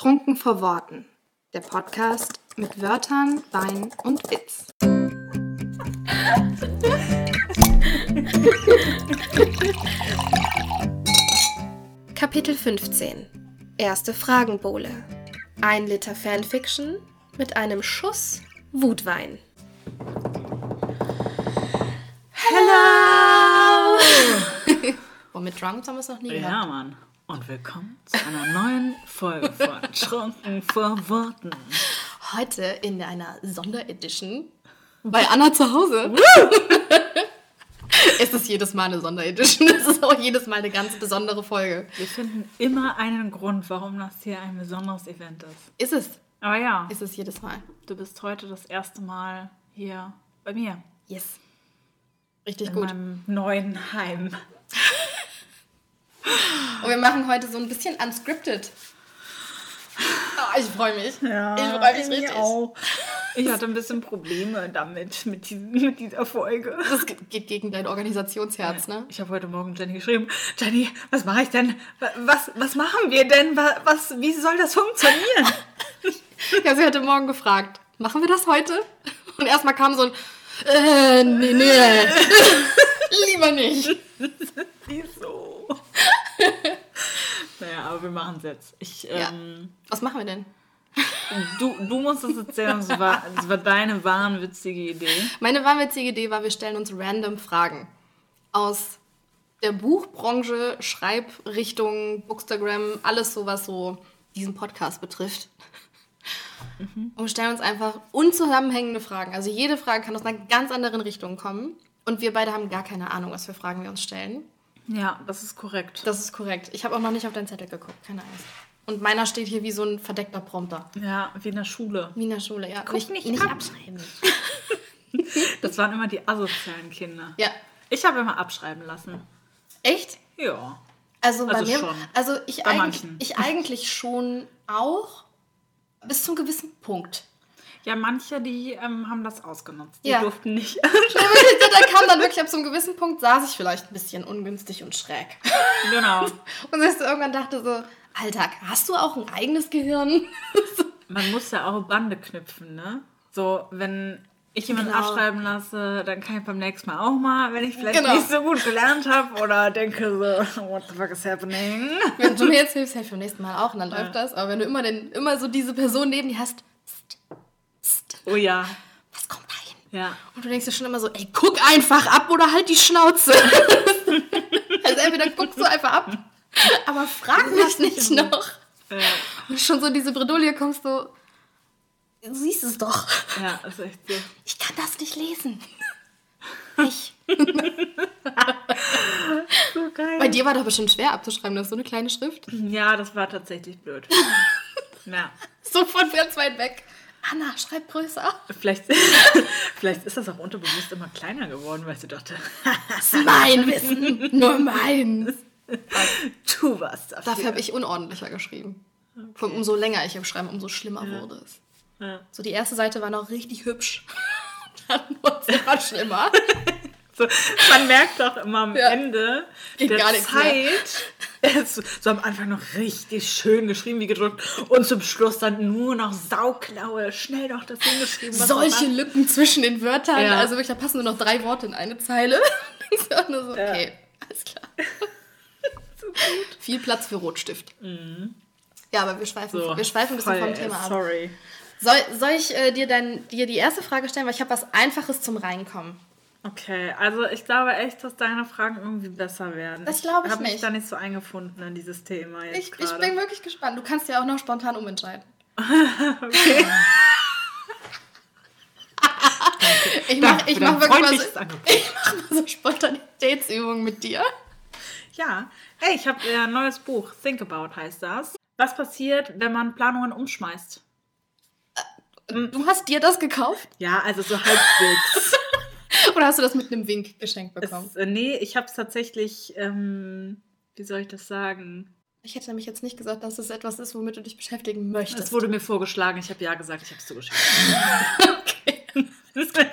Trunken vor Worten. Der Podcast mit Wörtern, Wein und Witz. Kapitel 15. Erste Fragenbowle. Ein Liter Fanfiction mit einem Schuss Wutwein. Hello! Boah, mit Drunks haben wir es noch nie Ja, gehabt. Mann. Und willkommen zu einer neuen Folge von Trunken vor Worten. Heute in einer Sonderedition bei Anna zu Hause. es ist jedes Mal eine Sonderedition. Es ist auch jedes Mal eine ganz besondere Folge. Wir finden immer einen Grund, warum das hier ein besonderes Event ist. Ist es? Aber ja, Ist es jedes Mal. du bist heute das erste Mal hier bei mir. Yes. Richtig In gut. meinem neuen Heim. Und wir machen heute so ein bisschen unscripted. Ah, ich freue mich. Ja, ich freue mich richtig. Auch. Ich hatte ein bisschen Probleme damit, mit, diesem, mit dieser Folge. Das ge- geht gegen dein Organisationsherz, ne? Ich habe heute Morgen Jenny geschrieben, Jenny, was mache ich denn? Wa- Was, was machen wir denn? Wa- Was, wie soll das funktionieren? Ja, sie hatte morgen gefragt, machen wir das heute? Und erstmal kam so ein, äh, nee, nee. Lieber nicht. Wieso? naja, aber wir machen es jetzt. Ich, Ja. ähm, Was machen wir denn? du, du musst es erzählen, es war, es war deine wahnwitzige Idee. Meine wahnwitzige Idee war, wir stellen uns random Fragen aus der Buchbranche, Schreibrichtung, Bookstagram, alles so, was so diesen Podcast betrifft. Und wir stellen uns einfach unzusammenhängende Fragen. Also jede Frage kann aus einer ganz anderen Richtung kommen. Und wir beide haben gar keine Ahnung, was für Fragen wir uns stellen. Ja, das ist korrekt. Das ist korrekt. Ich habe auch noch nicht auf deinen Zettel geguckt, keine Angst. Und meiner steht hier wie so ein verdeckter Prompter. Ja, wie in der Schule. Wie in der Schule, ja. Guck nicht ab. abschreiben. Das waren immer die asozialen Kinder. Ja. Ich habe immer abschreiben lassen. Echt? Ja. Also bei Also mir, schon. also ich, Bei eigentlich, manchen. ich eigentlich schon auch bis zum gewissen Punkt. Ja, manche, die ähm, haben das ausgenutzt. Die Ja. durften nicht. da kam dann wirklich ab so einem gewissen Punkt, saß ich vielleicht ein bisschen ungünstig und schräg. genau. Und dass ich irgendwann dachte so, Alter, hast du auch ein eigenes Gehirn? Man muss ja auch Bande knüpfen, ne? So, wenn ich jemanden Genau. abschreiben lasse, dann kann ich beim nächsten Mal auch mal, wenn ich vielleicht Genau. nicht so gut gelernt habe oder denke so, what the fuck is happening? wenn du mir jetzt hilfst, helfe ich beim nächsten Mal auch und dann läuft das. Aber wenn du immer, den, immer so diese Person neben dir hast, Oh ja, was kommt da hin? ja. Und du denkst dir schon immer so, ey, guck einfach ab oder halt die Schnauze. also entweder guckst du einfach ab, aber frag mich nicht noch. Ja, Und schon so in diese Bredouille kommst du, du siehst es doch. ja, ist echt so. Ich kann das nicht lesen. Ich. So geil. Bei dir war doch bestimmt schwer abzuschreiben, das ist so eine kleine Schrift. Ja, das war tatsächlich blöd. ja. So von ganz weit weg. Anna, schreib größer. Vielleicht, vielleicht ist das auch unterbewusst immer kleiner geworden, weil sie dachte, Das ist mein Wissen, nur meins. du warst dafür. Dafür habe ich unordentlicher geschrieben. Und umso länger ich im Schreiben, umso schlimmer wurde es. Ja. So, die erste Seite war noch richtig hübsch. Dann wurde es immer schlimmer. So, man merkt doch immer am Ja. Ende Geht der. Zeit, ist so am Anfang noch richtig schön geschrieben wie gedrückt und zum Schluss dann nur noch sauklaue, schnell noch das hingeschrieben. Solche Lücken zwischen den Wörtern. Ja. Also wirklich, da passen nur noch drei Worte in eine Zeile. Du auch nur so, Ja. okay, alles klar. Viel Platz für Rotstift. Ja, aber wir schweifen, Mhm. so wir schweifen ein bisschen voll, vom Thema ab. Sorry. Soll, soll ich äh, dir, dein, dir die erste Frage stellen? Weil ich habe was Einfaches zum Reinkommen. Okay, also ich glaube echt, dass deine Fragen irgendwie besser werden. Das glaube ich habe mich nicht. da nicht so eingefunden in dieses Thema jetzt Ich, ich bin wirklich gespannt. Du kannst ja auch noch spontan umentscheiden. okay. Ich mache ich mach wirklich mal so, ich mach mal so Spontanitätsübungen mit dir. Ja, hey, ich habe ein neues Buch, Think About heißt das. Was passiert, wenn man Planungen umschmeißt? Du hast dir das gekauft? Ja, also so halbwegs. Oder hast du das mit einem Wink geschenkt bekommen? es, äh, nee, ich habe es tatsächlich, ähm, wie soll ich das sagen? Ich hätte nämlich jetzt nicht gesagt, dass es etwas ist, womit du dich beschäftigen möchtest. Es wurde mir vorgeschlagen, ich habe ja gesagt, ich habe es zugeschickt. okay.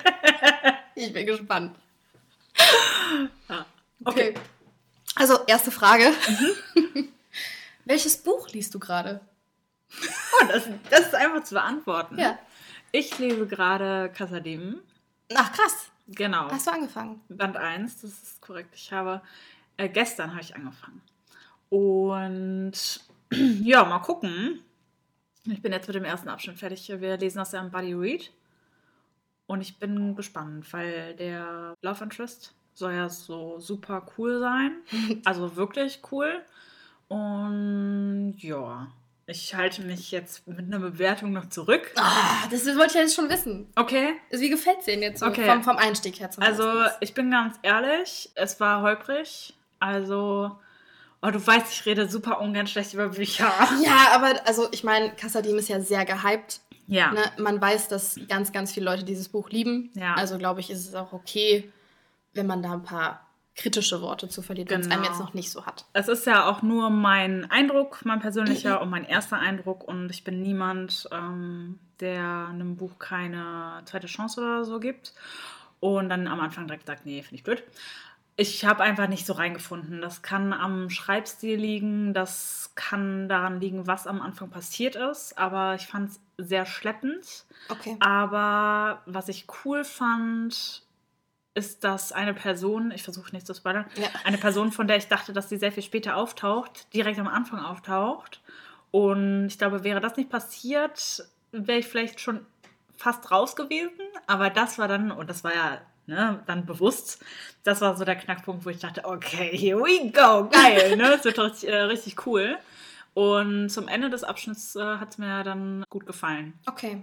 Ich bin gespannt. ja. Okay. Also, erste Frage. Welches Buch liest du gerade? Oh, das, das ist einfach zu beantworten. Ja. Ich lese gerade Casadem. Ach, krass. Genau. Hast du angefangen? Band 1, das ist korrekt. Ich habe, äh, gestern habe ich angefangen. Und ja, mal gucken. Ich bin jetzt mit dem ersten Abschnitt fertig. Wir lesen das ja im Buddy Read. Und ich bin gespannt, weil der Love Interest soll ja so super cool sein. Also wirklich cool. Und ja, ich halte mich jetzt mit einer Bewertung noch zurück. Ah, das wollte ich ja jetzt schon wissen. Okay. Also, wie gefällt es denn jetzt so Okay. vom, vom Einstieg her zum Also, Ersten? ich bin ganz ehrlich, es war holprig. Also, oh, du weißt, ich rede super ungern schlecht über Bücher. Ja, aber also ich meine, Kassadim ist ja sehr gehypt. Ja. Ne? Man weiß, dass ganz, ganz viele Leute dieses Buch lieben. Ja. Also glaube ich, ist es auch okay, wenn man da ein paar kritische Worte zu verliert, wenn es einem Genau. jetzt noch nicht so hat. Es ist ja auch nur mein Eindruck, mein persönlicher und mein erster Eindruck. Und ich bin niemand, ähm, der einem Buch keine zweite Chance oder so gibt. Und dann am Anfang direkt sagt, nee, finde ich blöd. Ich habe einfach nicht so reingefunden. Das kann am Schreibstil liegen, das kann daran liegen, was am Anfang passiert ist. Aber ich fand es sehr schleppend. Okay. Aber was ich cool fand, ist, dass eine Person, ich versuche nicht zu spoilern, Ja. eine Person, von der ich dachte, dass sie sehr viel später auftaucht, direkt am Anfang auftaucht. Und ich glaube, wäre das nicht passiert, wäre ich vielleicht schon fast raus gewesen. Aber das war dann, und das war ja ne, dann bewusst, das war so der Knackpunkt, wo ich dachte, okay, here we go, geil, ne? Es wird richtig, äh, richtig cool. Und zum Ende des Abschnitts äh, hat es mir dann gut gefallen. Okay.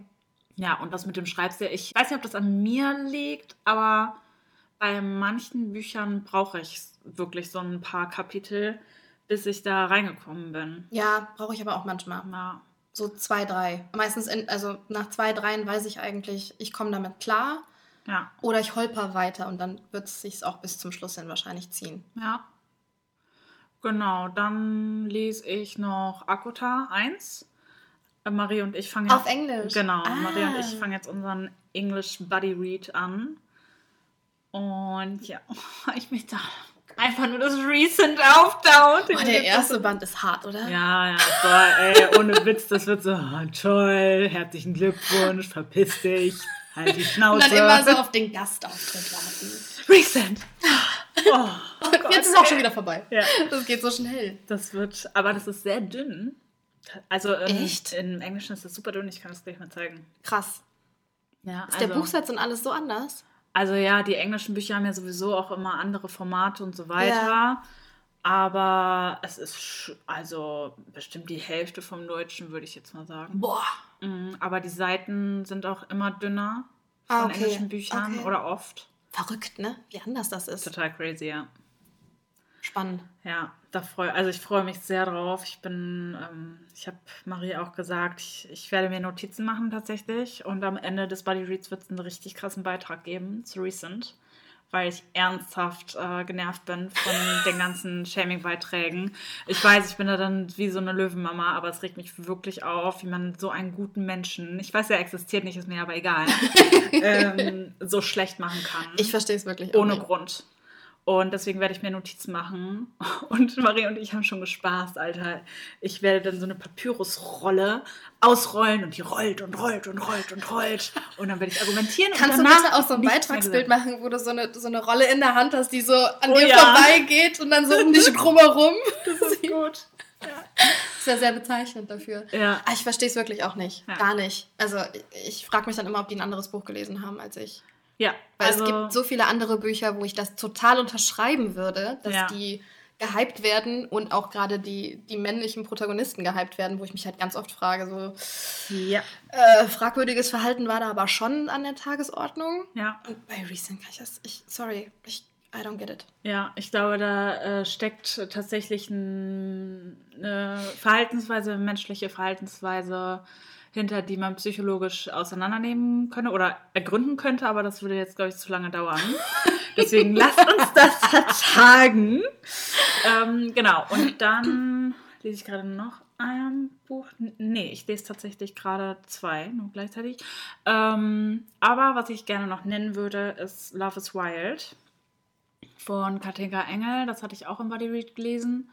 Ja, und das mit dem Schreibstil, ich weiß nicht, ob das an mir liegt, aber bei manchen Büchern brauche ich wirklich so ein paar Kapitel, bis ich da reingekommen bin. Ja, brauche ich aber auch manchmal. Ja, So zwei, drei. Meistens, in, also nach zwei, dreien weiß ich eigentlich, ich komme damit klar. ja, Oder ich holper weiter und dann wird es sich auch bis zum Schluss hin wahrscheinlich ziehen. ja. Genau, dann lese ich noch Akota 1. Äh, Marie und ich fangen Auf jetzt- Englisch? Genau, Ah. Marie und ich fangen jetzt unseren English Buddy Read an. Und ja, ich mich da einfach nur das Recent auftaucht. Oh, der erste Band ist hart, oder? Ja, ja, boah, ey, ohne Witz, das wird so, ah, toll, herzlichen Glückwunsch, verpiss dich, halt die Und Schnauze. dann immer so auf den Gastauftritt warten. Recent. Oh, Gott, Jetzt ist auch ey. schon wieder vorbei. Ja. Das geht so schnell. Das wird, aber das ist sehr dünn. Also im, Echt? im Englischen ist das super dünn, ich kann das gleich mal zeigen. Krass. Ja, Ist der Buchsatz und alles so anders? Also ja, die englischen Bücher haben ja sowieso auch immer andere Formate und so weiter. Aber es ist also bestimmt die Hälfte vom Deutschen, würde ich jetzt mal sagen. Boah. Mhm, Aber die Seiten sind auch immer dünner Ah, von okay. englischen Büchern Okay. oder oft. Verrückt, ne? Wie anders das ist. Total crazy, ja. Spannend. Ja, da freu, also ich freue mich sehr drauf. Ich bin, ähm, ich habe Marie auch gesagt, ich, ich werde mir Notizen machen tatsächlich. Und am Ende des Buddy Reads wird es einen richtig krassen Beitrag geben zu Recent, weil ich ernsthaft äh, genervt bin von den ganzen Shaming-Beiträgen. Ich weiß, ich bin da dann wie so eine Löwenmama, aber es regt mich wirklich auf, wie man so einen guten Menschen, ich weiß, er existiert nicht, ist mir aber egal, ähm, so schlecht machen kann. Ich verstehe es wirklich Ohne nicht. Grund. Und deswegen werde ich mir Notizen machen. Und Marie und ich haben schon gespaßt, Alter. Ich werde dann so eine Papyrusrolle ausrollen und die rollt und rollt und rollt und rollt. Und dann werde ich argumentieren. Kannst und du bitte auch so ein Beitragsbild machen, wo du so eine, so eine Rolle in der Hand hast, die so an Oh dir ja. vorbeigeht und dann so um dich drumherum? Das ist gut. Das ist ja sehr bezeichnend dafür. Ja. Ah, ich verstehe es wirklich auch nicht. Ja. Gar nicht. Also ich, ich frage mich dann immer, ob die ein anderes Buch gelesen haben als ich. Ja, Weil also, es gibt so viele andere Bücher, wo ich das total unterschreiben würde, dass Ja. die gehypt werden und auch gerade die, die männlichen Protagonisten gehypt werden, wo ich mich halt ganz oft frage, so ja, äh, fragwürdiges Verhalten war da aber schon an der Tagesordnung. ja, Und bei Recent kann ich das, ich, sorry, ich, I don't get it. ja. Ich glaube, da äh, steckt tatsächlich ein, eine Verhaltensweise, menschliche Verhaltensweise hinter, die man psychologisch auseinandernehmen könnte oder ergründen könnte, aber das würde jetzt, glaube ich, zu lange dauern. Deswegen lasst uns das vertagen. Ähm, genau, und dann lese ich gerade noch ein Buch. Nee, ich lese tatsächlich gerade zwei, nur gleichzeitig. Ähm, aber was ich gerne noch nennen würde, ist Love is Wild von Katinka Engel. Das hatte ich auch im Body Read gelesen.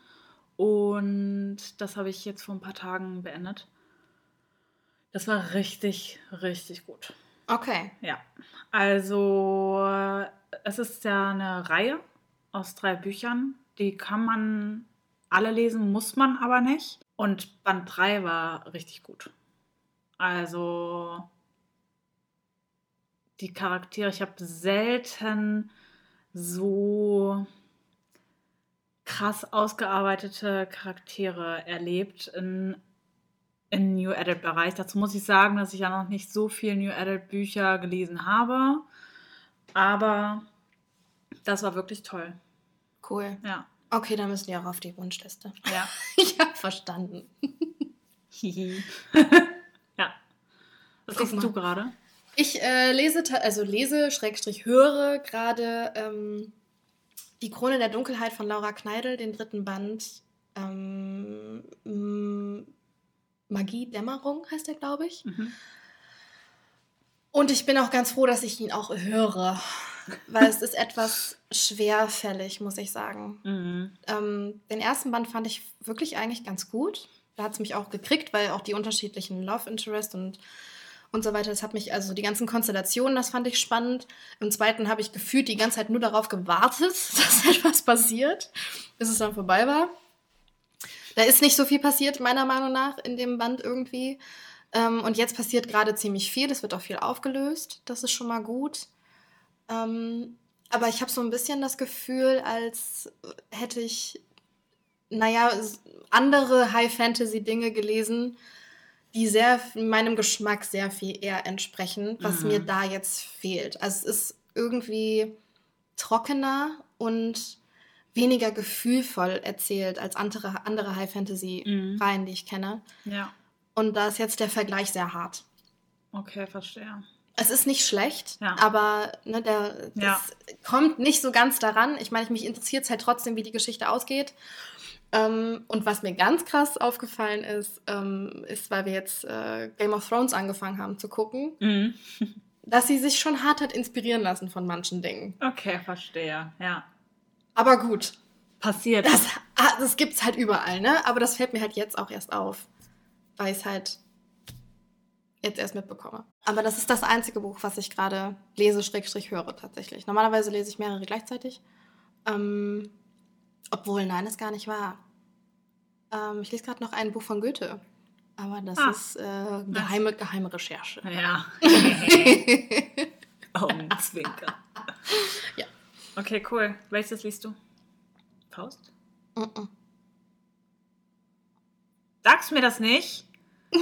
Und das habe ich jetzt vor ein paar Tagen beendet. Das war richtig, richtig gut. Okay. Ja. Also, es ist ja eine Reihe aus drei Büchern. Die kann man alle lesen, muss man aber nicht. Und Band 3 war richtig gut. Also, die Charaktere, ich habe selten so krass ausgearbeitete Charaktere erlebt in, im New Adult-Bereich. Dazu muss ich sagen, dass ich ja noch nicht so viel New Adult-Bücher gelesen habe. Aber das war wirklich toll. Cool. Ja. Okay, dann müssen die auch auf die Wunschliste. Ja. Ich habe verstanden. Ja. Was liest du gerade? Ich äh, lese, also lese, Schrägstrich höre gerade ähm, Die Krone der Dunkelheit von Laura Kneidel, den dritten Band. Ähm, m- Magie, Dämmerung heißt der, glaube ich. Mhm. Und ich bin auch ganz froh, dass ich ihn auch höre, weil es ist etwas schwerfällig, muss ich sagen. Mhm. Ähm, den ersten Band fand ich wirklich eigentlich ganz gut. Da hat es mich auch gekriegt, weil auch die unterschiedlichen Love Interest und, und so weiter, das hat mich, also die ganzen Konstellationen, das fand ich spannend. Im zweiten habe ich gefühlt die ganze Zeit nur darauf gewartet, dass etwas passiert, bis es dann vorbei war. Da ist nicht so viel passiert, meiner Meinung nach, in dem Band irgendwie. Ähm, und jetzt passiert gerade ziemlich viel. Es wird auch viel aufgelöst. Das ist schon mal gut. Ähm, aber ich habe so ein bisschen das Gefühl, als hätte ich, naja, andere High-Fantasy-Dinge gelesen, die sehr meinem Geschmack sehr viel eher entsprechen, was Mhm. mir da jetzt fehlt. Also es ist irgendwie trockener und weniger gefühlvoll erzählt als andere, andere High-Fantasy-Reihen, die ich kenne. Ja. Und da ist jetzt der Vergleich sehr hart. Okay, verstehe. Es ist nicht schlecht, Ja. aber ne, der, das Ja. kommt nicht so ganz daran. Ich meine, mich interessiert es halt trotzdem, wie die Geschichte ausgeht. Ähm, und was mir ganz krass aufgefallen ist, ähm, ist, weil wir jetzt äh, Game of Thrones angefangen haben zu gucken, Mhm. dass sie sich schon hart hat inspirieren lassen von manchen Dingen. Okay, verstehe. Ja. Aber gut, Passiert. das, ah, das gibt's halt überall, ne? Aber das fällt mir halt jetzt auch erst auf, weil ich es halt jetzt erst mitbekomme. Aber das ist das einzige Buch, was ich gerade lese, Schrägstrich höre tatsächlich. Normalerweise lese ich mehrere gleichzeitig. Ähm, obwohl, nein, ist gar nicht wahr. Ähm, ich lese gerade noch ein Buch von Goethe. Aber das Ah. ist äh, geheime, geheime Recherche. Ja. Augenzwinker. Ja. Okay, cool. Welches liest du? Faust? Mm-mm. Sagst mir das nicht?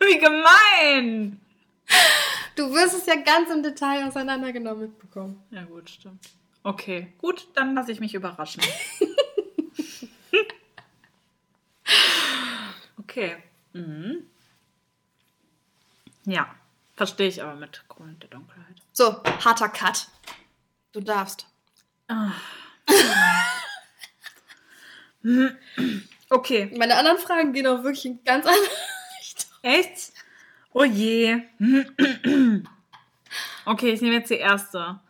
Wie gemein! Du wirst es ja ganz im Detail auseinandergenommen mitbekommen. Ja, gut, stimmt. Okay, gut, dann lasse ich mich überraschen. okay. Mhm. Ja, verstehe ich aber mit Krone der Dunkelheit. So, harter Cut. Du darfst. Ah. Okay, Meine anderen Fragen gehen auch wirklich in ganz andere Richtung. echt? Oh je. Okay, ich nehme jetzt die erste.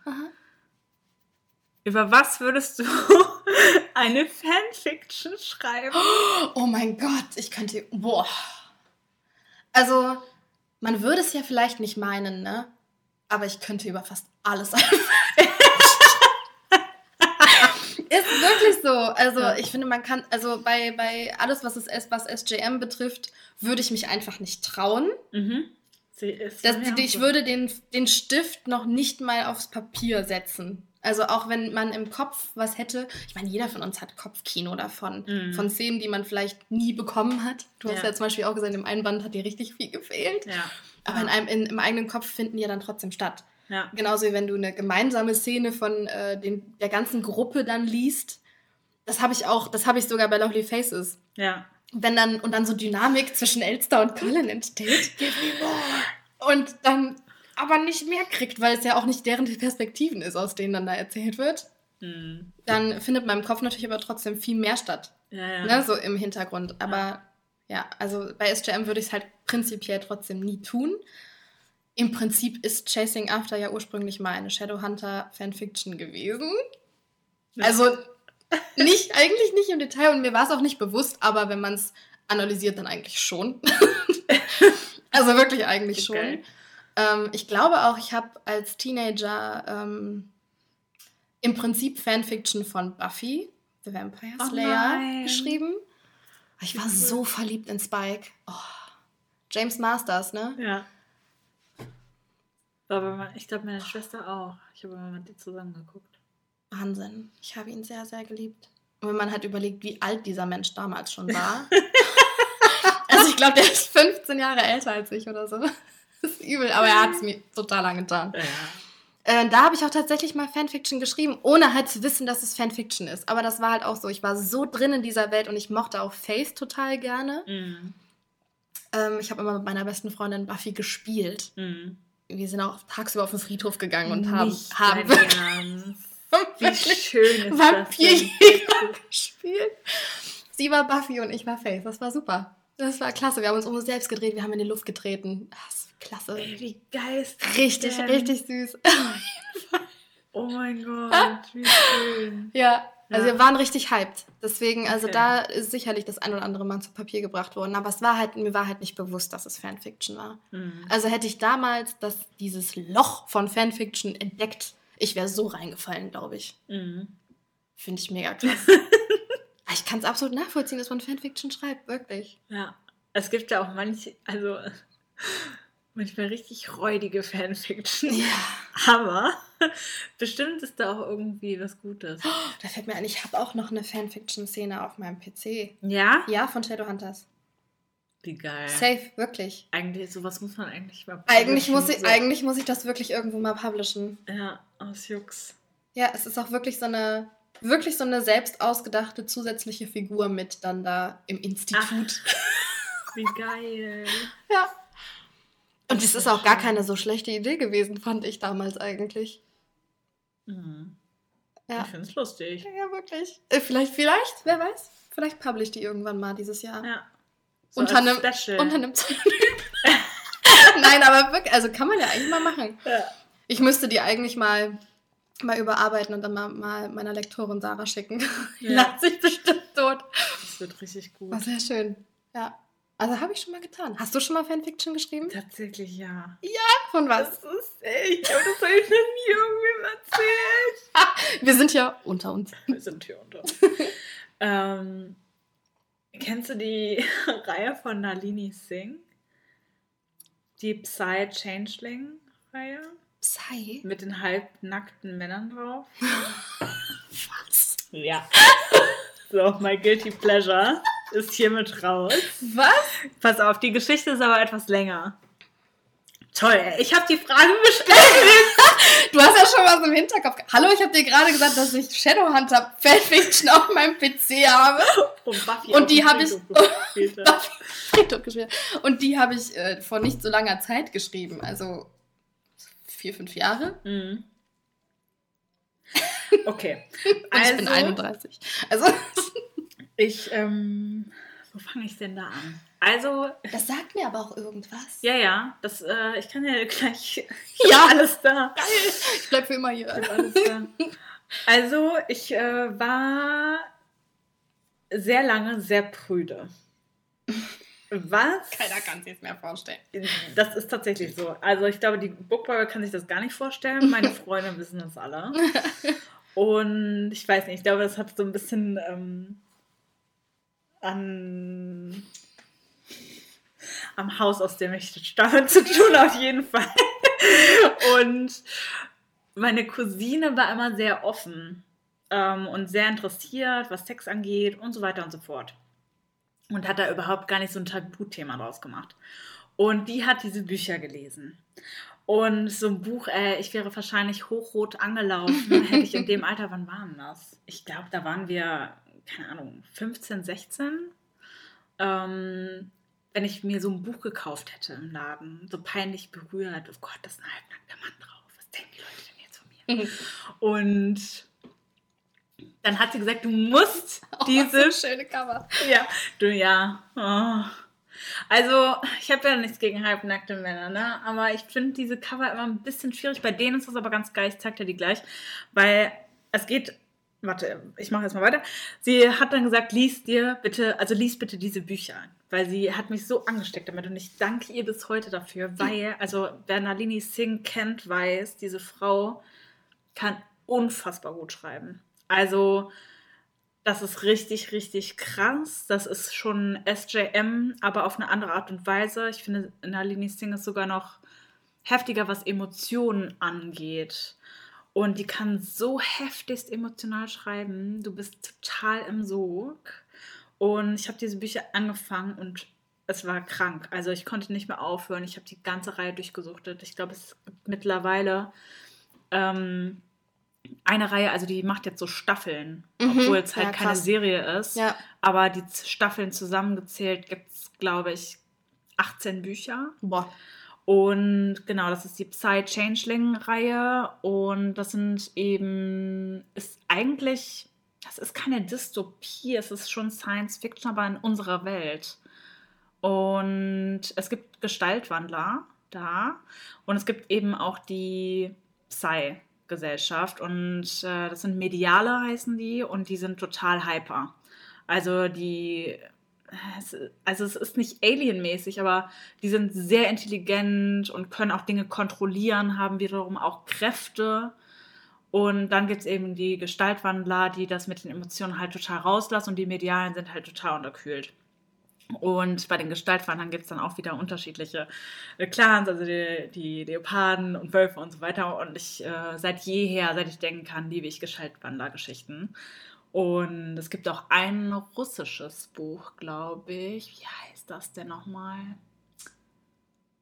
Über was würdest du eine Fanfiction schreiben? Oh mein Gott, ich könnte. Boah. Also, man würde es ja vielleicht nicht meinen, ne? Aber ich könnte über fast alles einfach. Ist wirklich so. Also, Ja. ich finde, man kann, also bei, bei alles, was, es, was SJM betrifft, würde ich mich einfach nicht trauen. Mhm. Sie ist Das, ich würde den, den Stift noch nicht mal aufs Papier setzen. Also auch wenn man im Kopf was hätte, ich meine, jeder von uns hat Kopfkino davon, Mhm. von Szenen, die man vielleicht nie bekommen hat. Du hast Ja. ja zum Beispiel auch gesagt, im einen Band hat dir richtig viel gefehlt. Ja. Aber ja. in einem, in, im eigenen Kopf finden die ja dann trotzdem statt. Ja. Genauso wie wenn du eine gemeinsame Szene von äh, den, der ganzen Gruppe dann liest. Das habe ich auch, das habe ich sogar bei Lovely Faces. Ja. Wenn dann, und dann so Dynamik zwischen Elster und Colin entsteht. Give me more. Und dann aber nicht mehr kriegt, weil es ja auch nicht deren Perspektiven ist, aus denen dann da erzählt wird. Mhm. Dann findet man im Kopf natürlich aber trotzdem viel mehr statt. Ja, ja. Ne, so im Hintergrund. Aber ja, also bei SJM würde ich es halt prinzipiell trotzdem nie tun. Im Prinzip ist Chasing After ja ursprünglich mal eine Shadowhunter Fanfiction gewesen. Also nicht, eigentlich nicht im Detail und mir war es auch nicht bewusst, aber wenn man es analysiert dann eigentlich schon. also wirklich eigentlich schon. Ähm, ich glaube auch, ich habe als Teenager ähm, im Prinzip Fanfiction von Buffy, The Vampire Oh Slayer, nein. geschrieben. Ich war so verliebt in Spike. Oh. James Masters, ne? Ja. Aber ich glaube, meine Schwester auch. Ich habe immer mit dir zusammen geguckt. Wahnsinn. Ich habe ihn sehr, sehr geliebt. Und wenn man halt überlegt, wie alt dieser Mensch damals schon war. also ich glaube, der ist 15 Jahre älter als ich oder so. Das ist übel, aber er hat es mir total angetan. Ja. Äh, da habe ich auch tatsächlich mal Fanfiction geschrieben, ohne halt zu wissen, dass es Fanfiction ist. Aber das war halt auch so. Ich war so drin in dieser Welt und ich mochte auch Faith total gerne. Mhm. Ähm, ich habe immer mit meiner besten Freundin Buffy gespielt. Mhm. Wir sind auch tagsüber auf den Friedhof gegangen und haben, Nicht haben. Wie schön ist Vampirjäger gespielt. Sie war Buffy und ich war Faith. Das war super. Das war klasse. Wir haben uns um uns selbst gedreht, wir haben in die Luft getreten. Das klasse. Ey, wie geil ist das Richtig, denn? richtig süß. Oh mein Gott, wie schön. Ja, also Ja. wir waren richtig hyped. Deswegen, also Okay. da ist sicherlich das ein oder andere Mal zu Papier gebracht worden. Aber es war halt, mir war halt nicht bewusst, dass es Fanfiction war. Mhm. Also hätte ich damals das, dieses Loch von Fanfiction entdeckt, ich wäre so reingefallen, glaube ich. Mhm. Finde ich mega krass. Aber ich kann es absolut nachvollziehen, dass man Fanfiction schreibt, wirklich. Ja, es gibt ja auch manche, also manchmal richtig räudige Fanfiction. Ja. Aber bestimmt ist da auch irgendwie was Gutes. Da fällt mir ein, ich habe auch noch eine Fanfiction-Szene auf meinem PC. Ja? Ja, von Shadowhunters. Wie geil. Safe, wirklich. Eigentlich, sowas muss man eigentlich mal Eigentlich publishen, muss, ich, so. eigentlich muss ich das wirklich irgendwo mal publishen. Ja, aus Jux. Ja, es ist auch wirklich so eine, wirklich so eine selbst ausgedachte zusätzliche Figur mit dann da im Institut. Wie geil. Ja. Und Das es ist auch gar keine so schlechte Idee gewesen, fand ich damals eigentlich. Mhm. Ja. Ich finde es lustig. Ja, wirklich. Äh, vielleicht, vielleicht, wer weiß. Vielleicht publish die irgendwann mal dieses Jahr. Ja. Unter als einem-. Unter einem. Nein, aber wirklich, also kann man ja eigentlich mal machen. ja. Ich müsste die eigentlich mal, mal überarbeiten und dann mal, mal meiner Lektorin Sarah schicken. Die Ja. lacht sich bestimmt tot. Das wird richtig gut. War sehr schön. Ja. Also habe ich schon mal getan. Hast du schon mal Fanfiction geschrieben? Tatsächlich ja. Von was? ist echt. Aber das habe ich noch nie irgendwem erzählt. Wir sind ja unter uns. Wir sind hier unter. ähm, kennst du die Reihe von Nalini Singh? Die Psy-Changeling-Reihe? Psy? Mit den halbnackten Männern drauf? Was? Ja. So, my guilty pleasure ist hiermit raus. Was? Pass auf, die Geschichte ist aber etwas länger. Toll, ey. ich habe die Fragen bestellt. Du hast ja schon was im Hinterkopf. Hallo, ich habe dir gerade gesagt, dass ich Shadowhunter Fanfiction auf meinem PC habe. Und, Buffy Und die dem hab ich- gespielt. Und die habe ich äh, vor nicht so langer Zeit geschrieben. Also vier, fünf Jahre. Mhm. Okay. Und ich bin 31. Also, Ich, ähm, wo fange ich denn da an? Also, das sagt mir aber auch irgendwas. ja, ja, das, äh, ich kann ja gleich Ja. alles da. Ich bleib für immer hier. Also, ich äh, war sehr lange sehr prüde. Was? Keiner kann sich mehr vorstellen. Das ist tatsächlich so. Also ich glaube, die Bookblogger kann sich das gar nicht vorstellen. Meine Freunde wissen das alle. Und ich weiß nicht, ich glaube, das hat so ein bisschen ähm, an am Haus, aus dem ich stamme, zu tun, auf jeden Fall. Und meine Cousine war immer sehr offen ähm, und sehr interessiert, was Sex angeht und so weiter und so fort. Und hat da überhaupt gar nicht so ein Tabuthema draus gemacht. Und die hat diese Bücher gelesen. Und so ein Buch, äh, ich wäre wahrscheinlich hochrot angelaufen, hätte ich in dem Alter, wann waren das? Ich glaube, da waren wir, keine Ahnung, 15, 16. Ähm, wenn ich mir so ein Buch gekauft hätte im Laden, so peinlich berührt, oh Gott, das ist ein halbnackter Mann drauf, was denken die Leute denn jetzt von mir? Und dann hat sie gesagt, du musst diese Oh, so schöne Cover. ja, du ja. Oh. Also, ich habe ja nichts gegen halbnackte Männer, ne? Aber ich finde diese Cover immer ein bisschen schwierig. Bei denen ist das aber ganz geil. Ich zeig dir die gleich. Weil es geht. Warte, ich mache jetzt mal weiter. Sie hat dann gesagt, lies dir bitte, also lies bitte diese Bücher. weil sie hat mich so angesteckt damit und ich danke ihr bis heute dafür, weil, also wer Nalini Singh kennt, weiß, diese Frau kann unfassbar gut schreiben. Also das ist richtig, richtig krass. Das ist schon SJM, aber auf eine andere Art und Weise. Ich finde, Nalini Singh ist sogar noch heftiger, was Emotionen angeht. Und die kann so heftigst emotional schreiben. Du bist total im Sog. Und ich habe diese Bücher angefangen und es war krank. Also ich konnte nicht mehr aufhören. Ich habe die ganze Reihe durchgesuchtet. Ich glaube, es gibt mittlerweile ähm, eine Reihe, also die macht jetzt so Staffeln, mhm. obwohl es halt ja, keine Serie ist. Ja. Aber die Staffeln zusammengezählt gibt es, glaube ich, 18 Bücher. Boah. Und genau, das ist die Psy-Changeling-Reihe. Und das sind eben, ist eigentlich, das ist keine Dystopie, es ist schon Science Fiction, aber in unserer Welt. Und es gibt Gestaltwandler da. Und es gibt eben auch die Psy. Gesellschaft und äh, das sind Mediale heißen die und die sind total hyper. Also die also es ist nicht alienmäßig, aber die sind sehr intelligent und können auch Dinge kontrollieren, haben wiederum auch Kräfte. Und dann gibt es eben die Gestaltwandler, die das mit den Emotionen halt total rauslassen und die Medialen sind halt total unterkühlt. Und bei den Gestaltwandern gibt es dann auch wieder unterschiedliche äh, Clans, also die, die, Leoparden und Wölfe und so weiter. Und ich äh, seit jeher, seit ich denken kann, liebe ich Gestaltwandergeschichten. Und es gibt auch ein russisches Buch, glaube ich. Wie heißt das denn nochmal?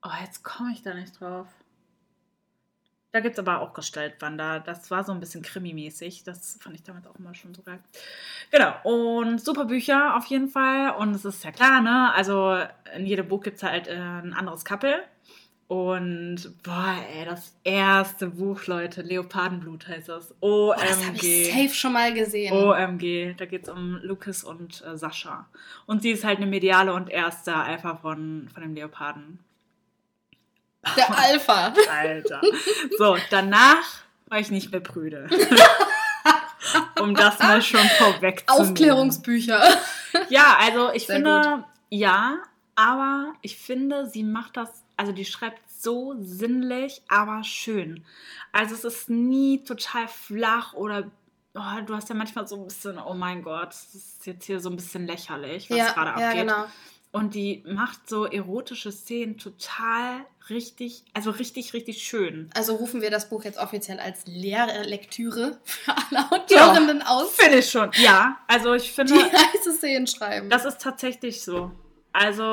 Oh, jetzt komme ich da nicht drauf. Da gibt es aber auch Gestaltwander. Das war so ein bisschen krimimäßig. Das fand ich damals auch immer schon so geil. Genau. Und super Bücher auf jeden Fall. Und es ist ja klar, ne? Also in jedem Buch gibt es halt äh, ein anderes Couple. Und boah, ey, das erste Buch, Leute, Leopardenblut heißt das. OMG. Boah, das habe ich safe schon mal gesehen. OMG. Da geht es um Lucas und äh, Sascha. Und sie ist halt eine Mediale und erste Alpha von, von dem Leoparden. Der Alpha. Alter. So, danach war ich nicht mehr prüde. um das mal schon vorweg zu Aufklärungsbücher. Ja, also ich Sehr finde, gut. ja, aber ich finde, sie macht das, also die schreibt so sinnlich, aber schön. Also es ist nie total flach oder oh, du hast ja manchmal so ein bisschen, oh mein Gott, das ist jetzt hier so ein bisschen lächerlich, was ja, gerade abgeht. Ja, genau. Und die macht so erotische Szenen total richtig, also richtig, richtig schön. Also rufen wir das Buch jetzt offiziell als Lehrlektüre für alle Autorinnen ja, aus. Finde ich schon. Ja, also ich finde. Die heiße Szenen schreiben. Das ist tatsächlich so. Also.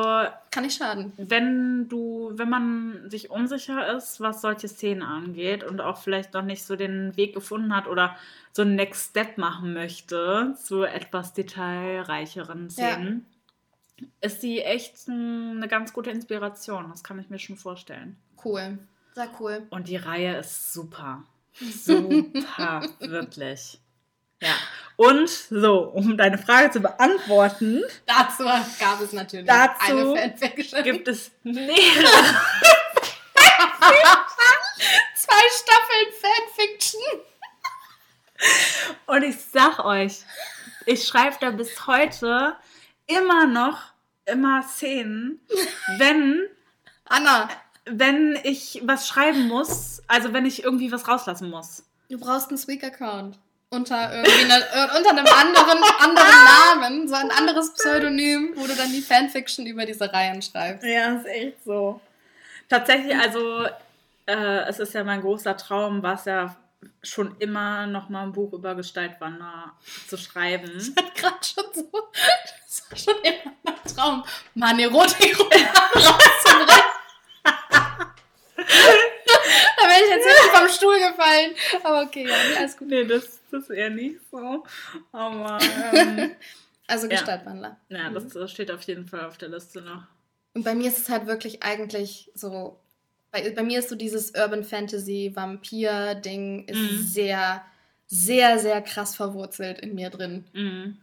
Kann nicht schaden. Wenn du, wenn man sich unsicher ist, was solche Szenen angeht und auch vielleicht noch nicht so den Weg gefunden hat oder so einen Next Step machen möchte zu etwas detailreicheren Szenen. Ja ist sie echt eine ganz gute Inspiration. Das kann ich mir schon vorstellen. Cool. Sehr cool. Und die Reihe ist super. Super, wirklich. Ja. Und so, um deine Frage zu beantworten. Dazu gab es natürlich dazu eine Fanfiction. Gibt es mehrere. Zwei Staffeln Fanfiction. Und ich sag euch, ich schreibe da bis heute immer noch immer Szenen, wenn Anna, wenn ich was schreiben muss, also wenn ich irgendwie was rauslassen muss. Du brauchst einen Sweak-Account unter irgendwie eine, äh, unter einem anderen, anderen Namen, so ein anderes Pseudonym, wo du dann die Fanfiction über diese Reihen schreibst. Ja, ist echt so. Tatsächlich, also äh, es ist ja mein großer Traum, was ja schon immer noch mal ein Buch über Gestaltwander zu schreiben. Das hat gerade schon so, das war schon immer mein Traum, mal eine Erotik-Roman rauszubringen. Ich jetzt wirklich vom Stuhl gefallen. Aber okay, ja, alles gut. Nee, das, das ist eher nicht so. Aber, ähm, Also Gestaltwandler. Ja, ja das, das steht auf jeden Fall auf der Liste noch. Und bei mir ist es halt wirklich eigentlich so bei, bei mir ist so dieses Urban Fantasy Vampir-Ding ist mhm. sehr, sehr, sehr krass verwurzelt in mir drin. Mhm.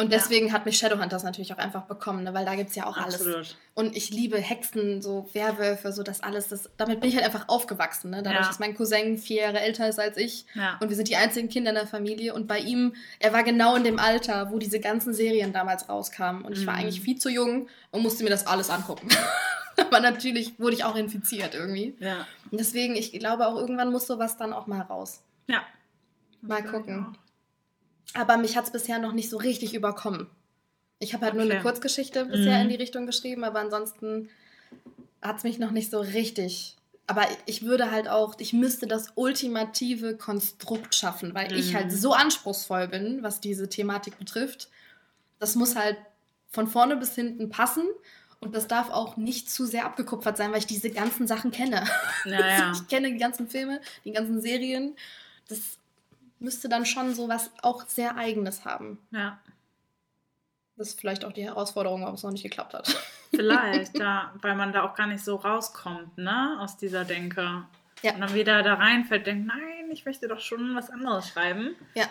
Und deswegen hat mich Shadowhunters natürlich auch einfach bekommen, ne? weil da gibt es ja auch alles. Absolut. Und ich liebe Hexen, so Werwölfe, so das alles. Das, damit bin ich halt einfach aufgewachsen. Ne? Dadurch, Ja. dass mein Cousin vier Jahre älter ist als ich. Ja. Und wir sind die einzigen Kinder in der Familie. Und bei ihm, er war genau in dem Alter, wo diese ganzen Serien damals rauskamen. Und ich war Mhm. eigentlich viel zu jung und musste mir das alles angucken. Aber natürlich wurde ich auch infiziert irgendwie. Ja. Und deswegen, ich glaube auch irgendwann muss sowas dann auch mal raus. Ja. Mal gucken. Aber mich hat es bisher noch nicht so richtig überkommen. Ich habe halt nur eine Okay. Kurzgeschichte bisher Mhm. in die Richtung geschrieben, aber ansonsten hat es mich noch nicht so richtig. Aber ich würde halt auch, ich müsste das ultimative Konstrukt schaffen, weil ich Mhm. halt so anspruchsvoll bin, was diese Thematik betrifft. Das muss halt von vorne bis hinten passen und das darf auch nicht zu sehr abgekupfert sein, weil ich diese ganzen Sachen kenne. auch. Ja, ja. Ich kenne die ganzen Filme, die ganzen Serien. Das müsste dann schon so was auch sehr Eigenes haben. ja. Das ist vielleicht auch die Herausforderung, warum es noch nicht geklappt hat. Vielleicht, ja, weil man da auch gar nicht so rauskommt, ne, aus dieser Denke. Ja. Und dann wieder da reinfällt, denkt, nein, ich möchte doch schon was anderes schreiben. Ja.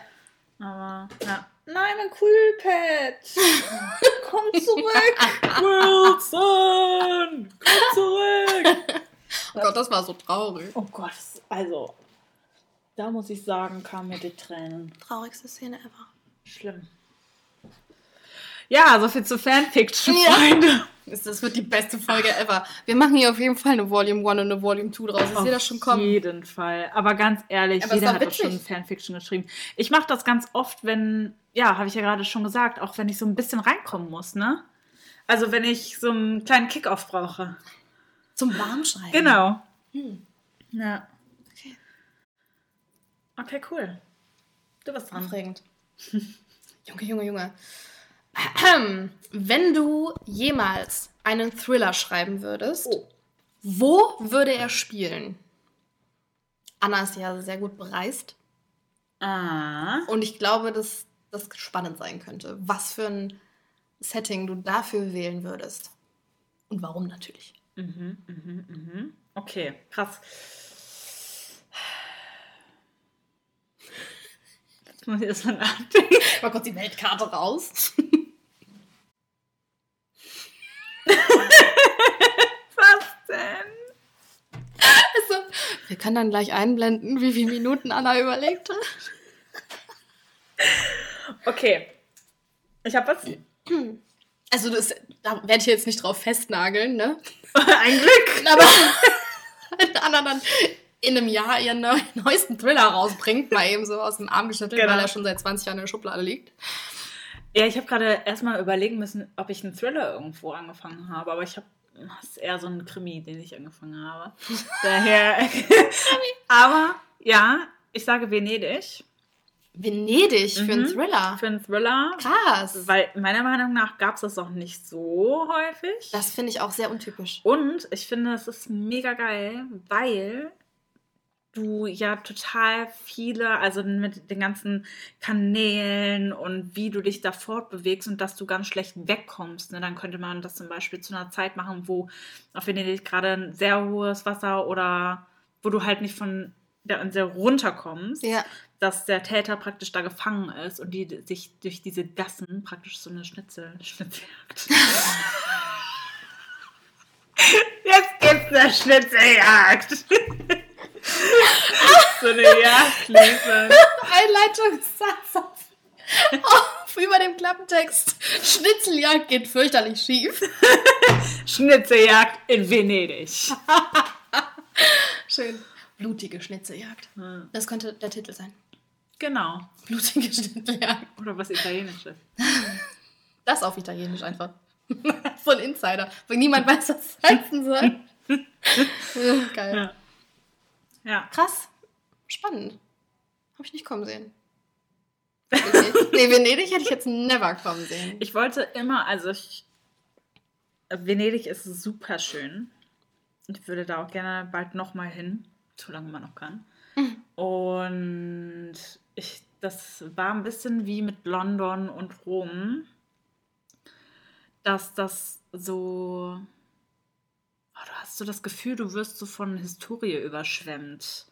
Aber, ja. Nein, mein Quillpad! Komm zurück! Wilson! Komm zurück! Oh Gott, das war so traurig. Oh Gott, also, da muss ich sagen, kamen mir die Tränen. Traurigste Szene ever. Schlimm. Ja, so viel zu Fanfiction, Ja. Freunde. Das wird die beste Folge ever. Wir machen hier auf jeden Fall eine Volume 1 und eine Volume 2 draus. Ich sehe das schon Auf kommen. jeden Fall. Aber ganz ehrlich, Aber jeder hat doch schon witzig. Fanfiction geschrieben. Ich mache das ganz oft, wenn, ja, habe ich ja gerade schon gesagt, auch wenn ich so ein bisschen reinkommen muss, ne? Also wenn ich so einen kleinen Kickoff brauche. Zum Warmschreiben. Genau. Hm. Ja. Okay. Cool. Du bist dran. Aufregend. Junge, Junge, Junge. Wenn du jemals einen Thriller schreiben würdest, Oh. wo würde er spielen? Anna ist ja sehr gut bereist Ah. und ich glaube, dass das spannend sein könnte, was für ein Setting du dafür wählen würdest. Und warum natürlich. Mhm, mhm, mhm. Okay, krass. Jetzt muss ich erstmal nachdenken. Mal kurz die Weltkarte raus. Was denn? Also, wir können dann gleich einblenden, wie viele Minuten Anna überlegt hat. Okay. Ich habe was. Also, das, da werde ich jetzt nicht drauf festnageln, ne? Ein Glück. Aber wenn Anna dann in einem Jahr ihren neu neuesten Thriller rausbringt, mal eben so aus dem Arm geschüttelt, Genau. weil er schon seit 20 Jahren in der Schublade liegt. Ja, ich habe gerade erstmal überlegen müssen, ob ich einen Thriller irgendwo angefangen habe, aber ich habe. Das ist eher so ein Krimi, den ich angefangen habe. Daher. aber ja, ich sage Venedig Venedig für einen Mhm. Thriller. für einen Thriller. Krass. Weil meiner Meinung nach gab es das auch nicht so häufig. Das finde ich auch sehr untypisch. Und ich finde, es ist mega geil, weil du ja total viele, also mit den ganzen Kanälen und wie du dich da fortbewegst und dass du ganz schlecht wegkommst. Ne? Dann könnte man das zum Beispiel zu einer Zeit machen, wo auf Venedig gerade ein sehr hohes Wasser oder wo du halt nicht von der Insel runterkommst, Ja. dass der Täter praktisch da gefangen ist und die sich durch diese Gassen praktisch so eine Schnitzel, Schnitzeljagd. Jetzt gibt's eine Schnitzeljagd. so eine Jagd liefern. Einleitungssatz auf, über dem Klappentext. Schnitzeljagd geht fürchterlich schief. Schnitzeljagd in Venedig. Schön. Blutige Schnitzeljagd. Das könnte der Titel sein. Genau. Blutige Schnitzeljagd. Oder was Italienisches. Das auf Italienisch einfach. so ein Insider. Wo niemand weiß, was das heißen soll. Geil. Ja. Ja. Krass. Spannend. Habe ich nicht kommen sehen. Nee, Venedig hätte ich jetzt never kommen sehen. Ich wollte immer, also ich, Venedig ist super schön. Ich würde da auch gerne bald nochmal hin, solange man noch kann. Und ich, das war ein bisschen wie mit London und Rom, dass das so, oh, du hast so das Gefühl, du wirst so von Historie überschwemmt.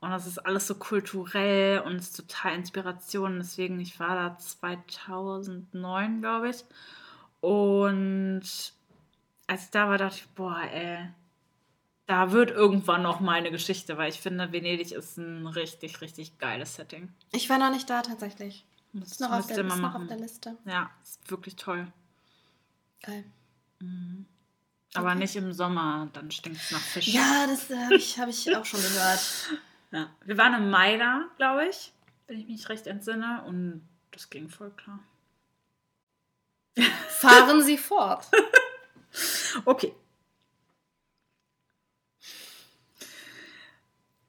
Und das ist alles so kulturell und ist total Inspiration. Deswegen, ich war da 2009, glaube ich. Und als ich da war, dachte ich, boah, ey, da wird irgendwann noch mal eine Geschichte, weil ich finde, Venedig ist ein richtig, richtig geiles Setting. Ich war noch nicht da tatsächlich. Das Ist noch, auf der, ist noch auf der Liste. Ja, ist wirklich toll. Geil. Aber Okay. nicht im Sommer, dann stinkt es nach Fisch. Ja, das äh, habe ich, hab ich auch schon gehört. Ja. Wir waren im Mai da, glaube ich, wenn ich mich recht entsinne. Und das ging voll klar. Fahren Sie fort. Okay.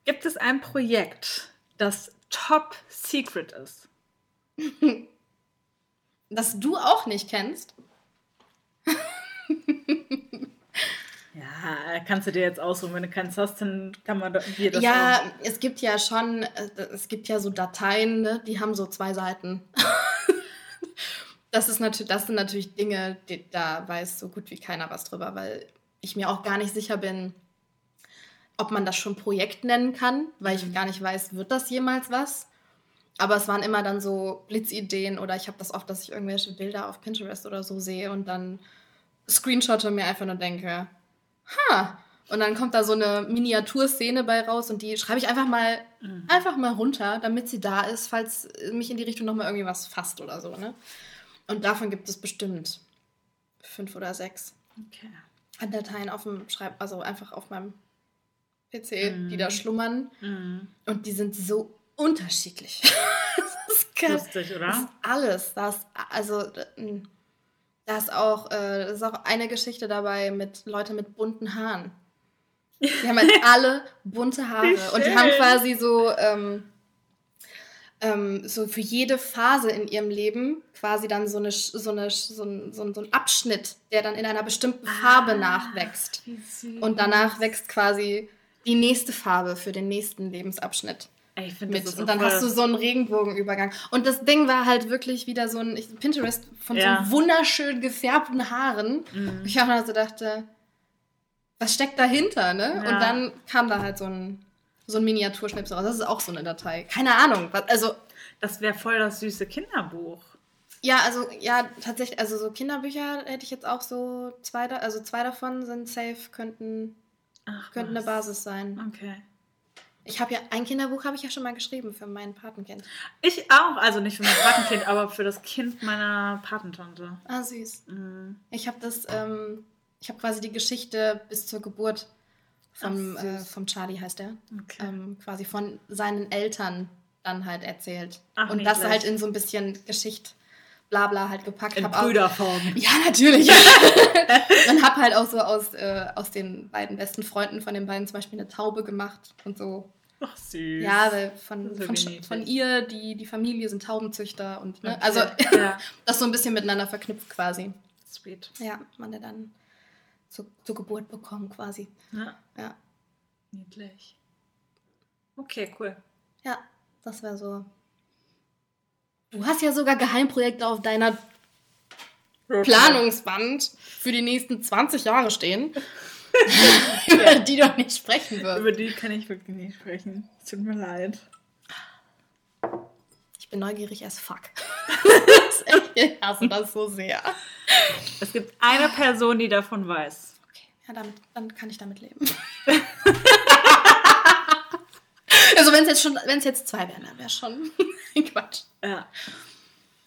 Gibt es ein Projekt, das top secret ist? Das du auch nicht kennst. Ja, kannst du dir jetzt aussuchen. Wenn du keins hast, dann kann man dir das ja, es gibt ja schon, äh, es gibt ja so Dateien, ne? die haben so zwei Seiten. das, ist natürlich, das sind natürlich Dinge, die, da weiß so gut wie keiner was drüber, weil ich mir auch gar nicht sicher bin, ob man das schon Projekt nennen kann, weil ich gar nicht weiß, wird das jemals was? Aber es waren immer dann so Blitzideen oder ich habe das oft, dass ich irgendwelche Bilder auf Pinterest oder so sehe und dann screenshotte und mir einfach nur denke, ha, und dann kommt da so eine Miniaturszene bei raus und die schreibe ich einfach mal, einfach mal runter, damit sie da ist, falls mich in die Richtung nochmal irgendwie was fasst oder so, ne? Und davon gibt es bestimmt fünf oder sechs Okay. an Dateien auf dem Schreib, also einfach auf meinem PC, die da schlummern. Mhm. Und die sind so unterschiedlich. das ist geil. Lustig, Das oder? ist alles. Da ist, also, mm, da ist auch, äh, ist auch eine Geschichte dabei mit Leute mit bunten Haaren. Die haben halt alle bunte Haare. Und die haben quasi so, ähm, ähm, so für jede Phase in ihrem Leben quasi dann so, eine, so, eine, so, ein, so, ein, so ein Abschnitt, der dann in einer bestimmten Farbe nachwächst. Wie süß. Und danach wächst quasi die nächste Farbe für den nächsten Lebensabschnitt ich finde mit. Und dann hast du so einen Regenbogenübergang. Und das Ding war halt wirklich wieder so ein Pinterest von Ja. so wunderschön gefärbten Haaren. Mhm. Ich auch noch so dachte, was steckt dahinter, ne? Ja. Und dann kam da halt so ein, so ein Miniaturschnipsel raus. Das ist auch so eine Datei. Keine Ahnung. Was, also, Das wäre voll das süße Kinderbuch. ja, also, ja, tatsächlich, also so Kinderbücher hätte ich jetzt auch so zwei, da- also zwei davon sind safe, könnten, Ach, könnten eine was. Basis sein. Okay. Ich habe ja, ein Kinderbuch habe ich ja schon mal geschrieben für mein Patenkind. Ich auch, also nicht für mein Patenkind, aber für das Kind meiner Patentante. Ah, süß. Mhm. Ich habe das, ähm, ich habe quasi die Geschichte bis zur Geburt vom, Ach, äh, vom Charlie heißt er, Okay. ähm, quasi von seinen Eltern dann halt erzählt. Ach, und das niedlich. halt in so ein bisschen Geschicht, Blabla halt gepackt. In auch- Brüderform. Ja, natürlich. und hab halt auch so aus, äh, aus den beiden besten Freunden von den beiden zum Beispiel eine Taube gemacht und so. Ach, süß. Ja, weil von, von, von ihr, die, die Familie sind Taubenzüchter und ne, Okay. also Ja. das so ein bisschen miteinander verknüpft quasi. Sweet. Ja, man der dann zu, zur Geburt bekommen quasi. Ja, Ja, niedlich. Okay, cool. ja, das wäre so. Du hast ja sogar Geheimprojekte auf deiner Planungswand für die nächsten 20 Jahre stehen, über die du nicht sprechen wirst. Über die kann ich wirklich nicht sprechen. Es tut mir leid. Ich bin neugierig as fuck. Ich hasse das so sehr. Es gibt eine Person, die davon weiß. Okay, ja, damit, dann kann ich damit leben. also wenn es jetzt schon, wenn es jetzt zwei wären, dann wäre schon Quatsch. Ja.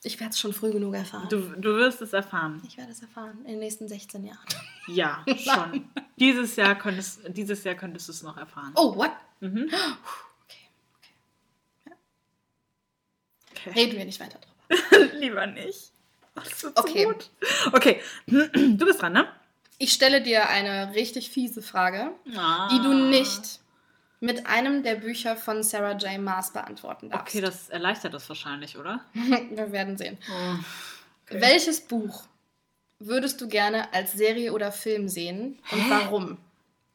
Ich werde es schon früh genug erfahren. Du, du wirst es erfahren. Ich werde es erfahren in den nächsten 16 Jahren. Ja, schon. dieses, Jahr könntest, dieses Jahr könntest du es noch erfahren. Oh, what? Mhm. Okay, Okay. reden wir nicht weiter drüber. Lieber nicht. Wird Okay. so gut. Okay, du bist dran, ne? Ich stelle dir eine richtig fiese Frage, Ah. die du nicht mit einem der Bücher von Sarah J. Maas beantworten darfst. Okay, das erleichtert das wahrscheinlich, oder? wir werden sehen. Oh. Okay. Welches Buch würdest du gerne als Serie oder Film sehen und warum?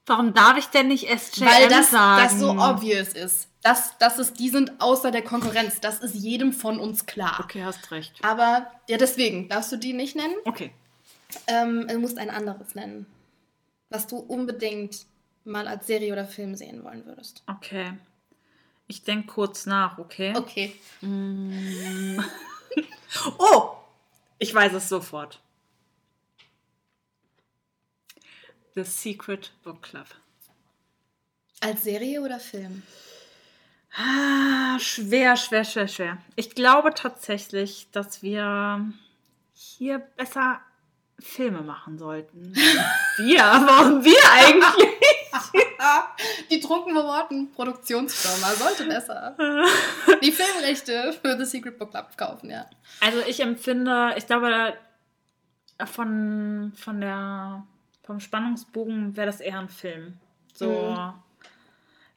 Warum darf ich denn nicht SJM Weil das, sagen? das so obvious ist. Das, das ist, die sind außer der Konkurrenz. Das ist jedem von uns klar. Okay, hast recht. Aber ja, deswegen darfst du die nicht nennen. Okay. Ähm, du musst ein anderes nennen, was du unbedingt mal als Serie oder Film sehen wollen würdest. Okay. Ich denke kurz nach, okay? Okay. Oh! Ich weiß es sofort. The Secret Book Club. Als Serie oder Film? Ah, schwer, schwer, schwer, schwer. Ich glaube tatsächlich, dass wir hier besser Filme machen sollten. wir? Warum wir eigentlich? Die trunken Worten Produktionsfirma sollte besser. Die Filmrechte für The Secret Book Club kaufen, ja. Also ich empfinde, ich glaube, von, von der, vom Spannungsbogen wäre das eher ein Film. So,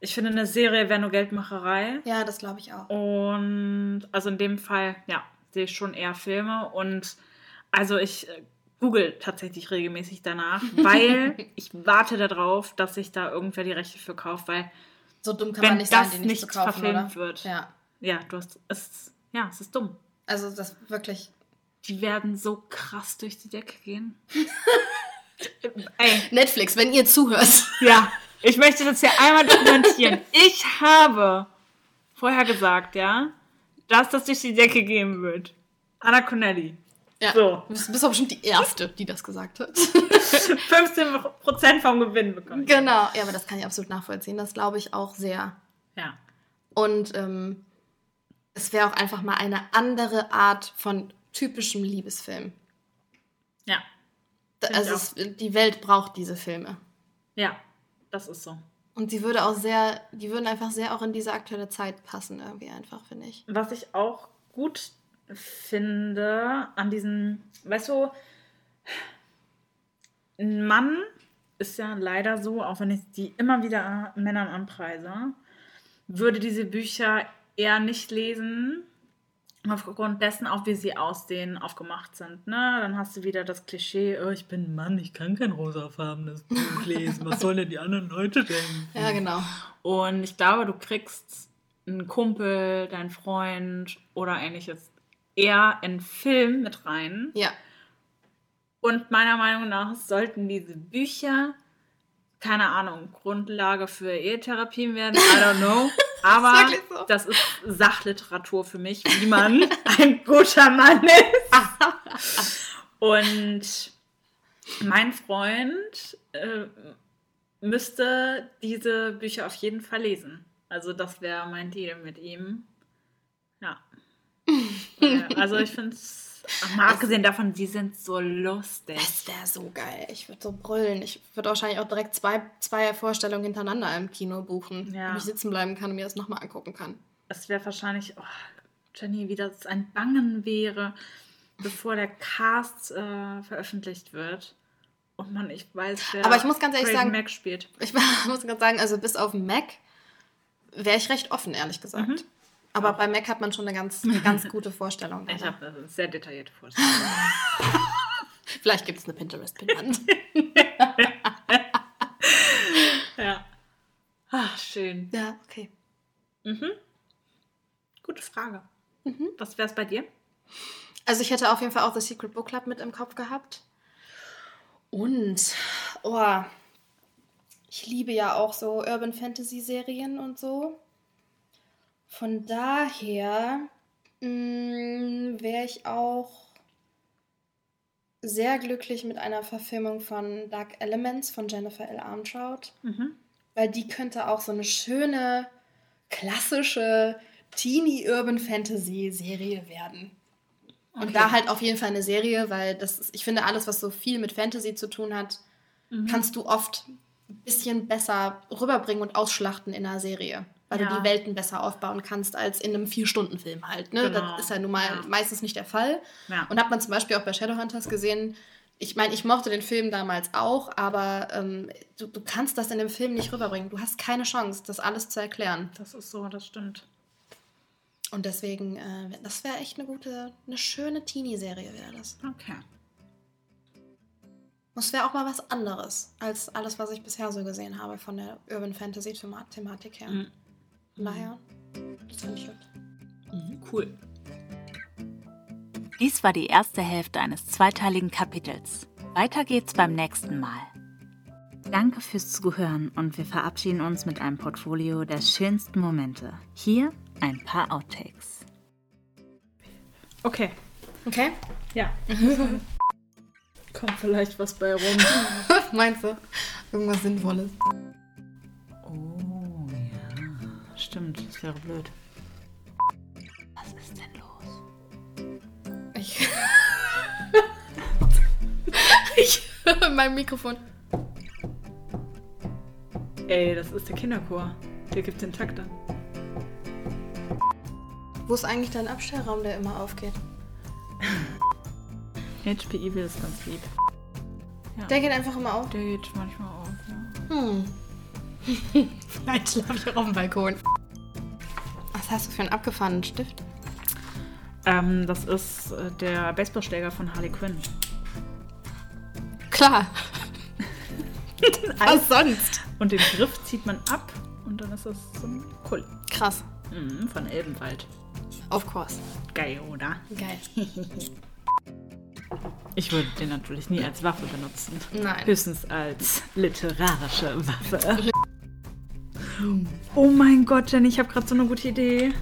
ich finde, eine Serie wäre nur Geldmacherei. Ja, das glaube ich auch. Und also in dem Fall, ja, sehe ich schon eher Filme. Und also ich google tatsächlich regelmäßig danach, weil ich warte darauf, dass sich da irgendwer die Rechte für kauft, weil So dumm kann wenn man nicht sein, das die nicht, nicht zu kaufen, verfilmt oder? wird. Ja. ja, du hast es, ja, es ist dumm. Also das wirklich. Die werden so krass durch die Decke gehen. Ey, Netflix, wenn ihr zuhört. ja, ich möchte das hier einmal dokumentieren. Ich habe vorher gesagt, ja, dass das durch die Decke gehen wird. Anna Connelly. Ja. So. Du bist auch bestimmt die Erste, die das gesagt hat. 15% vom Gewinn bekommen. genau. Ja, aber das kann ich absolut nachvollziehen. Das glaube ich auch sehr. Ja. Und ähm, es wäre auch einfach mal eine andere Art von typischem Liebesfilm. Ja. Also es, die Welt braucht diese Filme. Ja, das ist so. Und die würde auch sehr, die würden einfach sehr auch in diese aktuelle Zeit passen, irgendwie einfach, finde ich. Was ich auch gut finde an diesen, weißt du, ein Mann ist ja leider so, auch wenn ich die immer wieder Männern anpreise, würde diese Bücher eher nicht lesen, aufgrund dessen, auch wie sie aussehen, aufgemacht sind. Ne? Dann hast du wieder das Klischee, oh, ich bin ein Mann, ich kann kein rosafarbenes Buch lesen. Was sollen denn die anderen Leute denken? Ja, genau. Und ich glaube, du kriegst einen Kumpel, deinen Freund oder ähnliches eher in Film mit rein. Ja. Und meiner Meinung nach sollten diese Bücher, keine Ahnung, Grundlage für Ehetherapien werden. I don't know. Aber wirklich so? das ist Sachliteratur für mich, wie man ein guter Mann ist. Und mein Freund äh, müsste diese Bücher auf jeden Fall lesen. Also das wäre mein Deal mit ihm. Ja. Äh, also ich finde es, mal abgesehen davon, die sind so lustig. Das wäre so geil. Ich würde so brüllen. Ich würde wahrscheinlich auch direkt zwei, zwei Vorstellungen hintereinander im Kino buchen, Ja. wo ich sitzen bleiben kann und mir das nochmal angucken kann. Es wäre wahrscheinlich, oh, Jenny, wie das ein Bangen wäre, bevor der Cast äh, veröffentlicht wird. Und man, ich weiß, wer Aber ich muss ganz ehrlich sagen- Mac spielt. Ich muss gerade sagen, also bis auf Mac wäre ich recht offen, ehrlich gesagt. Mhm. Aber bei Mac hat man schon eine ganz, eine ganz gute Vorstellung. Ich habe eine sehr detaillierte Vorstellung. Vielleicht gibt es eine Pinterest-Pinwand. ja. Ach, schön. ja, okay. Gute Frage. Mhm. Was wäre es bei dir? Also ich hätte auf jeden Fall auch The Secret Book Club mit im Kopf gehabt. Und, oh, ich liebe ja auch so Urban Fantasy Serien und so. Von daher wäre ich auch sehr glücklich mit einer Verfilmung von Dark Elements von Jennifer L. Armentrout. Mhm. Weil die könnte auch so eine schöne, klassische Teenie-Urban-Fantasy-Serie werden. Und Okay. da halt auf jeden Fall eine Serie, weil das ist, ich finde, alles, was so viel mit Fantasy zu tun hat, Mhm. kannst du oft ein bisschen besser rüberbringen und ausschlachten in einer Serie. Weil du Ja. die Welten besser aufbauen kannst als in einem Vier-Stunden-Film halt. Ne? Genau. Das ist ja nun mal Ja. meistens nicht der Fall. Ja. Und hat man zum Beispiel auch bei Shadowhunters gesehen, ich meine, ich mochte den Film damals auch, aber ähm, du, du kannst das in dem Film nicht rüberbringen. Du hast keine Chance, das alles zu erklären. Das ist so, das stimmt. Und deswegen, äh, das wäre echt eine gute, eine schöne Teenie-Serie wäre das. Okay. Das wäre auch mal was anderes als alles, was ich bisher so gesehen habe von der Urban Fantasy-Thematik her. Mhm. Von daher, das finde ich gut. Cool. Dies war die erste Hälfte eines zweiteiligen Kapitels. Weiter geht's beim nächsten Mal. Danke fürs Zuhören und wir verabschieden uns mit einem Portfolio der schönsten Momente. Hier ein paar Outtakes. Okay. Okay? Ja. Kommt vielleicht was bei rum. Was meinst du? Irgendwas Sinnvolles. Stimmt, das wäre blöd. Was ist denn los? Ich. ich höre in meinem Mikrofon. Ey, das ist der Kinderchor. Der gibt den Takt an. Wo ist eigentlich dein Abstellraum, der immer aufgeht? HP Evil ist ganz lieb. Der geht einfach immer auf. Der geht manchmal auf, ja. Hm. Vielleicht schlafe ich auch auf dem Balkon. Was hast du für einen abgefahrenen Stift? Ähm, das ist äh, der Baseballschläger von Harley Quinn. Klar. Was sonst? Und den Griff zieht man ab und dann ist das so ein Kull. Krass. Mhm, von Elbenwald. Of course. Geil, oder? Geil. Ich würde den natürlich nie als Waffe benutzen. Nein. Höchstens als literarische Waffe. Oh mein Gott, Jenny, ich habe gerade so eine gute Idee.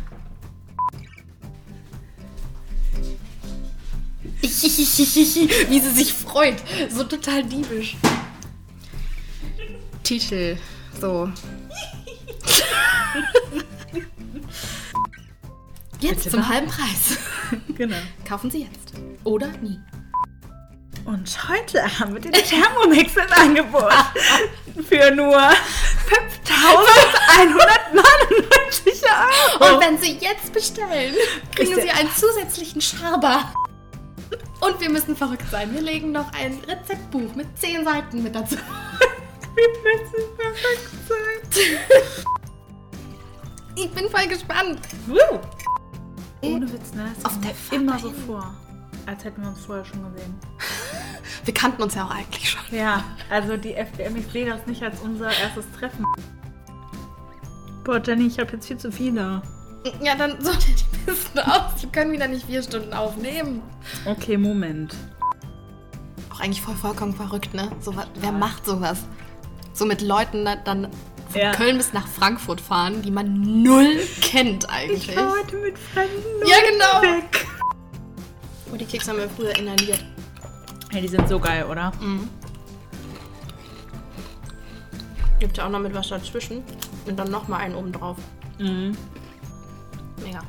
Wie sie sich freut. So total diebisch. Titel. So. Jetzt Bitte zum halben Preis. Genau. Kaufen Sie jetzt. Oder nie. Und heute haben wir den Thermomix im Angebot. Für nur 5.199 Euro. Und wenn Sie jetzt bestellen, kriegen Sie einen zusätzlichen Schaber. Und wir müssen verrückt sein. Wir legen noch ein Rezeptbuch mit 10 Seiten mit dazu. Wie müssen verrückt sein? Ich bin voll gespannt. Woo. Ohne Witz, ne? Das Auf kommt der immer so vor. Als hätten wir uns vorher schon gesehen. Wir kannten uns ja auch eigentlich schon. Ja, also die FDM, ich sehe das nicht als unser erstes Treffen. Boah, Jenny, ich habe jetzt viel zu viele. Ja, dann sortiert die Listen aus. Wir können wieder nicht vier Stunden aufnehmen. Okay, Moment. Auch eigentlich voll vollkommen verrückt, ne? So, was- wer macht sowas? So mit Leuten da- dann von Ja. Köln bis nach Frankfurt fahren, die man null kennt eigentlich. Ich war heute mit Fremden Ja, genau. weg. Oh, die Kekse haben wir früher inhaliert. Hey, die sind so geil, oder? Gibt ja auch noch mit was dazwischen. Und dann nochmal einen oben drauf. Mhm. Mega.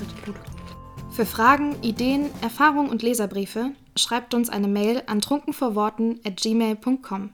Richtig gut. Für Fragen, Ideen, Erfahrungen und Leserbriefe schreibt uns eine Mail an trunkenvorworten at gmail.com.